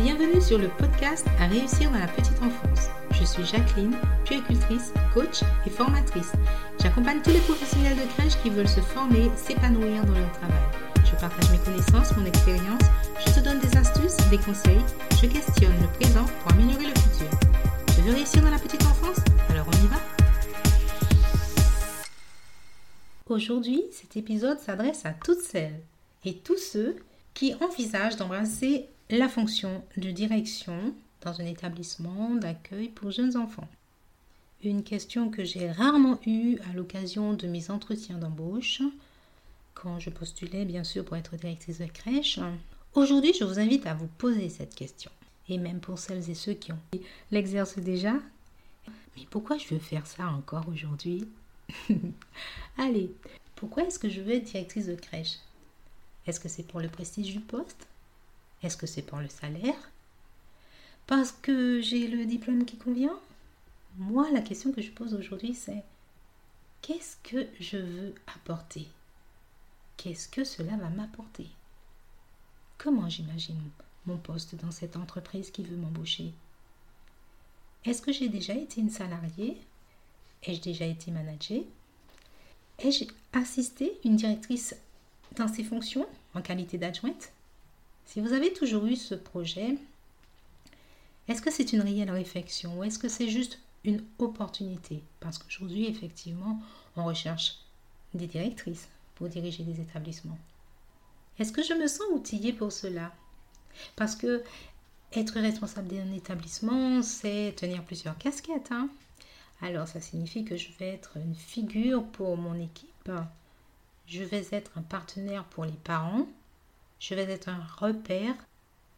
Bienvenue sur le podcast À réussir dans la petite enfance. Je suis Jacqueline, puéricultrice, coach et formatrice. J'accompagne tous les professionnels de crèche qui veulent se former, s'épanouir dans leur travail. Je partage mes connaissances, mon expérience, je te donne des astuces, des conseils, je questionne le présent pour améliorer le futur. Tu veux réussir dans la petite enfance? Alors on y va Aujourd'hui, cet épisode s'adresse à toutes celles et tous ceux qui envisagent d'embrasser la fonction de direction dans un établissement d'accueil pour jeunes enfants. Une question que j'ai rarement eue à l'occasion de mes entretiens d'embauche, quand je postulais bien sûr pour être directrice de crèche. Aujourd'hui, je vous invite à vous poser cette question. Et même pour celles et ceux qui ont l'exercent déjà. Mais pourquoi je veux faire ça encore aujourd'hui? Allez, pourquoi est-ce que je veux être directrice de crèche? Est-ce que c'est pour le prestige du poste? Est-ce que c'est pour le salaire? Parce que j'ai le diplôme qui convient? Moi, la question que je pose aujourd'hui, c'est qu'est-ce que je veux apporter? Qu'est-ce que cela va m'apporter? Comment j'imagine mon poste dans cette entreprise qui veut m'embaucher? Est-ce que j'ai déjà été une salariée? Ai-je déjà été managée Ai-je assisté une directrice dans ses fonctions en qualité d'adjointe? Si vous avez toujours eu ce projet, est-ce que c'est une réelle réflexion ou est-ce que c'est juste une opportunité? Parce qu'aujourd'hui, effectivement, on recherche des directrices pour diriger des établissements. Est-ce que je me sens outillée pour cela? Parce que être responsable d'un établissement, c'est tenir plusieurs casquettes. Hein. Alors, ça signifie que je vais être une figure pour mon équipe. Je vais être un partenaire pour les parents je vais être un repère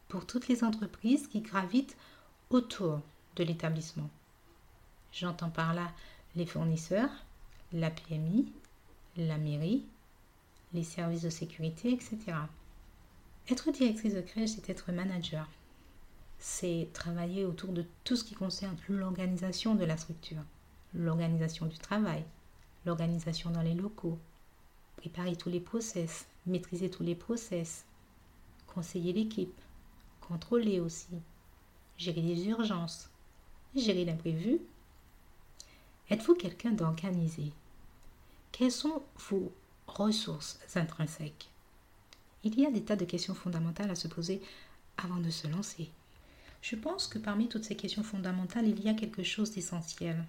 pour toutes les entreprises qui gravitent autour de l'établissement. J'entends par là les fournisseurs, la PMI, la mairie, les services de sécurité, etc. Être directrice de crèche, c'est être manager. C'est travailler autour de tout ce qui concerne l'organisation de la structure, l'organisation du travail, l'organisation dans les locaux, préparer tous les process, maîtriser tous les process, conseiller l'équipe, contrôler aussi, gérer les urgences, gérer l'imprévu. Êtes-vous quelqu'un d'organisé? Quelles sont vos ressources intrinsèques? Il y a des tas de questions fondamentales à se poser avant de se lancer. Je pense que parmi toutes ces questions fondamentales, il y a quelque chose d'essentiel.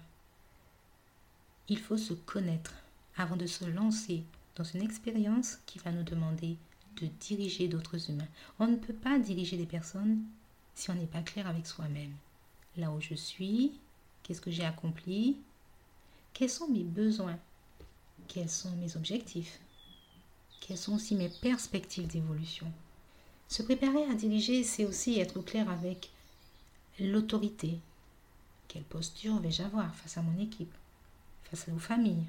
Il faut se connaître avant de se lancer dans une expérience qui va nous demander de diriger d'autres humains. On ne peut pas diriger des personnes si on n'est pas clair avec soi-même. Là où je suis, qu'est-ce que j'ai accompli, quels sont mes besoins, quels sont mes objectifs, quelles sont aussi mes perspectives d'évolution? Se préparer à diriger, c'est aussi être clair avec l'autorité. Quelle posture vais-je avoir face à mon équipe, face aux familles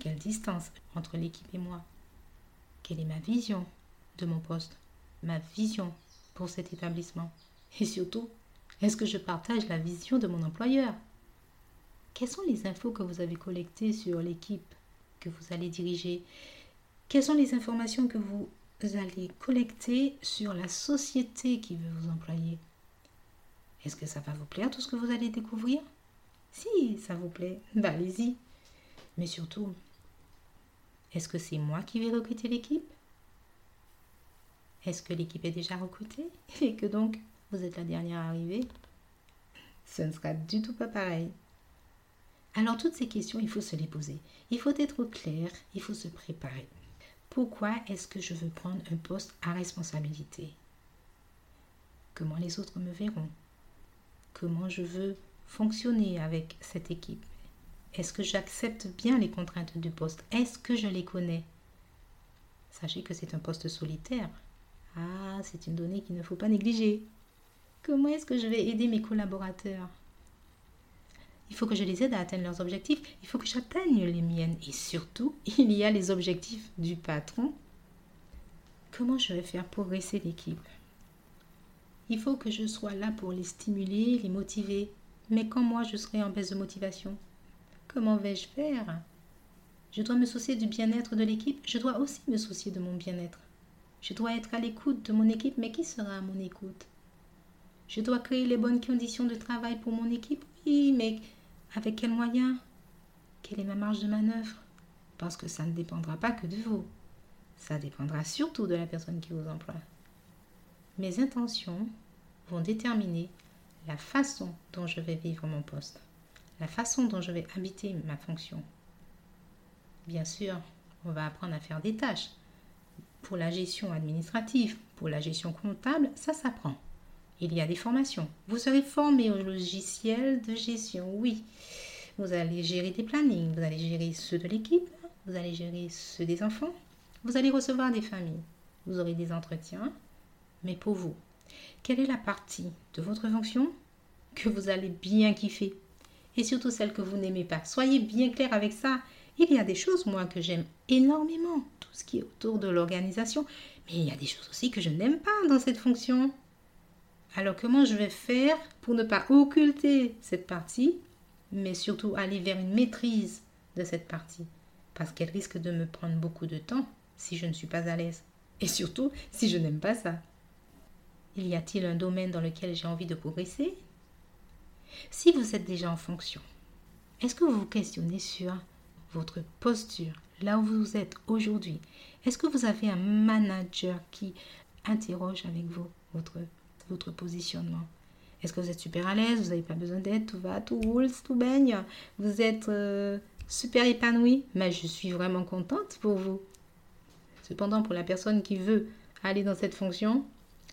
Quelle distance entre l'équipe et moi? Quelle est ma vision de mon poste, ma vision pour cet établissement? Et surtout, est-ce que je partage la vision de mon employeur? Quelles sont les infos que vous avez collectées sur l'équipe que vous allez diriger? Quelles sont les informations que vous allez collecter sur la société qui veut vous employer? Est-ce que ça va vous plaire tout ce que vous allez découvrir? Si ça vous plaît, bah allez-y. Mais surtout, est-ce que c'est moi qui vais recruter l'équipe? Est-ce que l'équipe est déjà recrutée? Et que donc vous êtes la dernière arrivée? Ce ne sera du tout pas pareil. Alors toutes ces questions, il faut se les poser. Il faut être clair, il faut se préparer. Pourquoi est-ce que je veux prendre un poste à responsabilité? Comment les autres me verront? Comment je veux fonctionner avec cette équipe? Est-ce que j'accepte bien les contraintes du poste? Est-ce que je les connais? Sachez que c'est un poste solitaire. Ah, c'est une donnée qu'il ne faut pas négliger. Comment est-ce que je vais aider mes collaborateurs? Il faut que je les aide à atteindre leurs objectifs. Il faut que j'atteigne les miennes. Et surtout, il y a les objectifs du patron. Comment je vais faire progresser l'équipe? Il faut que je sois là pour les stimuler, les motiver. Mais quand moi je serai en baisse de motivation, Comment vais-je faire? Je dois me soucier du bien-être de l'équipe, je dois aussi me soucier de mon bien-être. Je dois être à l'écoute de mon équipe, mais qui sera à mon écoute? Je dois créer les bonnes conditions de travail pour mon équipe, oui, mais avec quels moyens? Quelle est ma marge de manœuvre? Parce que ça ne dépendra pas que de vous. Ça dépendra surtout de la personne qui vous emploie. Mes intentions vont déterminer la façon dont je vais vivre mon poste, la façon dont je vais habiter ma fonction. Bien sûr, on va apprendre à faire des tâches. Pour la gestion administrative, pour la gestion comptable, ça s'apprend. Il y a des formations. Vous serez formé au logiciel de gestion, oui. Vous allez gérer des plannings, vous allez gérer ceux de l'équipe, vous allez gérer ceux des enfants, vous allez recevoir des familles, vous aurez des entretiens, mais pour vous, quelle est la partie de votre fonction que vous allez bien kiffer? Et surtout celle que vous n'aimez pas Soyez bien clair avec ça. Il y a des choses, moi, que j'aime énormément, tout ce qui est autour de l'organisation, mais il y a des choses aussi que je n'aime pas dans cette fonction. Alors comment je vais faire pour ne pas occulter cette partie, mais surtout aller vers une maîtrise de cette partie? Parce qu'elle risque de me prendre beaucoup de temps si je ne suis pas à l'aise. Et surtout si je n'aime pas ça. Il y a-t-il un domaine dans lequel j'ai envie de progresser? Si vous êtes déjà en fonction, est-ce que vous vous questionnez sur votre posture, là où vous êtes aujourd'hui? Est-ce que vous avez un manager qui interroge avec vous votre, positionnement? Est-ce que vous êtes super à l'aise Vous n'avez pas besoin d'aide Tout va, tout roule, tout baigne Vous êtes euh, super épanoui? Mais je suis vraiment contente pour vous. Cependant, pour la personne qui veut aller dans cette fonction,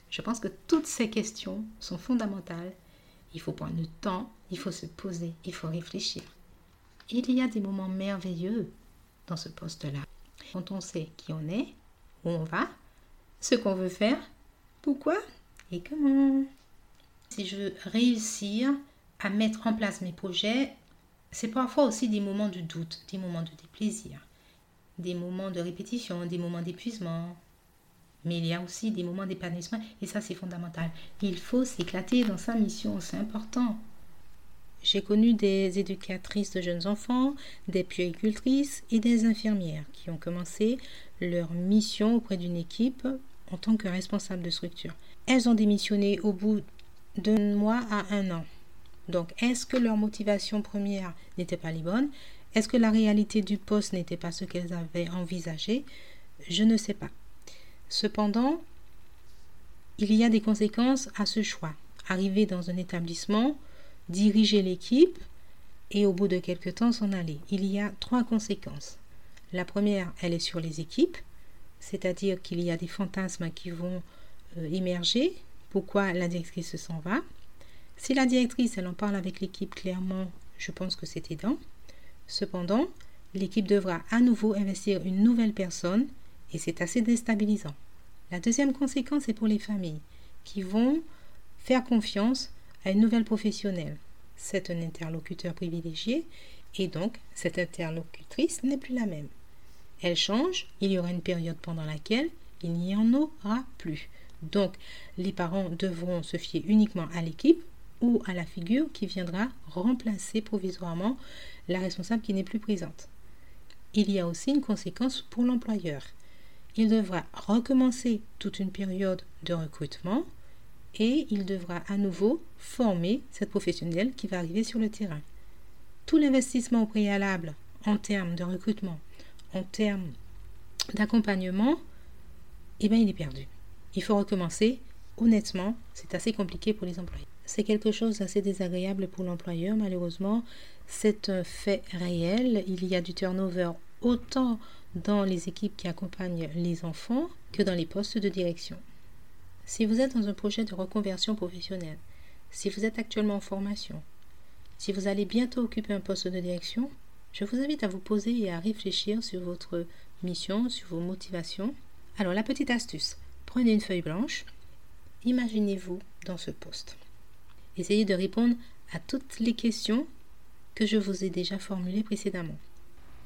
je pense que toutes ces questions sont fondamentales. Il faut prendre le temps, il faut se poser, il faut réfléchir. Il y a des moments merveilleux dans ce poste-là. Quand on sait qui on est, où on va, ce qu'on veut faire, pourquoi et comment. Si je veux réussir à mettre en place mes projets, c'est parfois aussi des moments de doute, des moments de déplaisir, des moments de répétition, des moments d'épuisement, mais il y a aussi des moments d'épanouissement et ça c'est fondamental. Il faut s'éclater dans sa mission, c'est important. J'ai connu des éducatrices de jeunes enfants, des puéricultrices et des infirmières qui ont commencé leur mission auprès d'une équipe en tant que responsable de structure. Elles ont démissionné au bout d'un mois à un an. Donc, est-ce que leur motivation première n'était pas les bonnes? Est-ce que la réalité du poste n'était pas ce qu'elles avaient envisagé? Je ne sais pas. Cependant, il y a des conséquences à ce choix. Arriver dans un établissement, diriger l'équipe et au bout de quelque temps s'en aller. Il y a trois conséquences. La première, elle est sur les équipes, c'est-à-dire qu'il y a des fantasmes qui vont euh, émerger. Pourquoi la directrice s'en va? Si la directrice, elle en parle avec l'équipe clairement, je pense que c'est aidant. Cependant, l'équipe devra à nouveau investir une nouvelle personne et c'est assez déstabilisant. La deuxième conséquence est pour les familles qui vont faire confiance à une nouvelle professionnelle. C'est un interlocuteur privilégié et donc cette interlocutrice n'est plus la même. Elle change, il y aura une période pendant laquelle il n'y en aura plus. Donc les parents devront se fier uniquement à l'équipe ou à la figure qui viendra remplacer provisoirement la responsable qui n'est plus présente. Il y a aussi une conséquence pour l'employeur il devra recommencer toute une période de recrutement et il devra à nouveau former cette professionnelle qui va arriver sur le terrain. Tout l'investissement au préalable en termes de recrutement, en termes d'accompagnement, eh bien, il est perdu. Il faut recommencer. Honnêtement, c'est assez compliqué pour les employés. C'est quelque chose d'assez désagréable pour l'employeur, malheureusement. C'est un fait réel. Il y a du turnover autant dans les équipes qui accompagnent les enfants que dans les postes de direction. Si vous êtes dans un projet de reconversion professionnelle, si vous êtes actuellement en formation, si vous allez bientôt occuper un poste de direction, je vous invite à vous poser et à réfléchir sur votre mission, sur vos motivations. Alors la petite astuce, prenez une feuille blanche, imaginez-vous dans ce poste. Essayez de répondre à toutes les questions que je vous ai déjà formulées précédemment.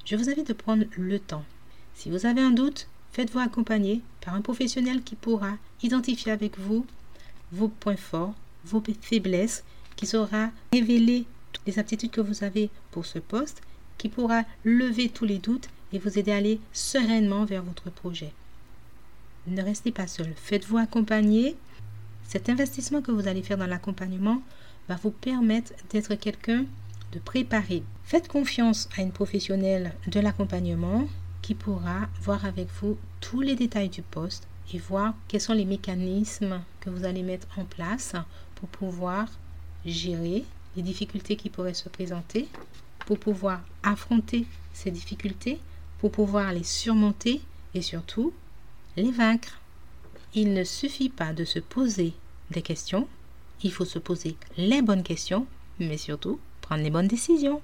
Je vous invite de prendre le temps si vous avez un doute, faites-vous accompagner par un professionnel qui pourra identifier avec vous vos points forts, vos faiblesses, qui saura révéler toutes les aptitudes que vous avez pour ce poste, qui pourra lever tous les doutes et vous aider à aller sereinement vers votre projet. ne restez pas seul. Faites-vous accompagner. Cet investissement que vous allez faire dans l'accompagnement va vous permettre d'être quelqu'un de préparé. Faites confiance à une professionnelle de l'accompagnement qui pourra voir avec vous tous les détails du poste et voir quels sont les mécanismes que vous allez mettre en place pour pouvoir gérer les difficultés qui pourraient se présenter, pour pouvoir affronter ces difficultés, pour pouvoir les surmonter et surtout les vaincre. Il ne suffit pas de se poser des questions, il faut se poser les bonnes questions, mais surtout prendre les bonnes décisions.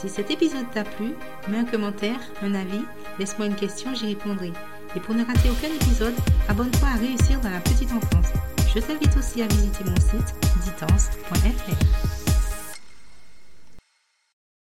Si cet épisode t'a plu, mets un commentaire, un avis, laisse-moi une question, j'y répondrai. Et pour ne rater aucun épisode, abonne-toi à Réussir dans la petite enfance. Je t'invite aussi à visiter mon site ditance.fr.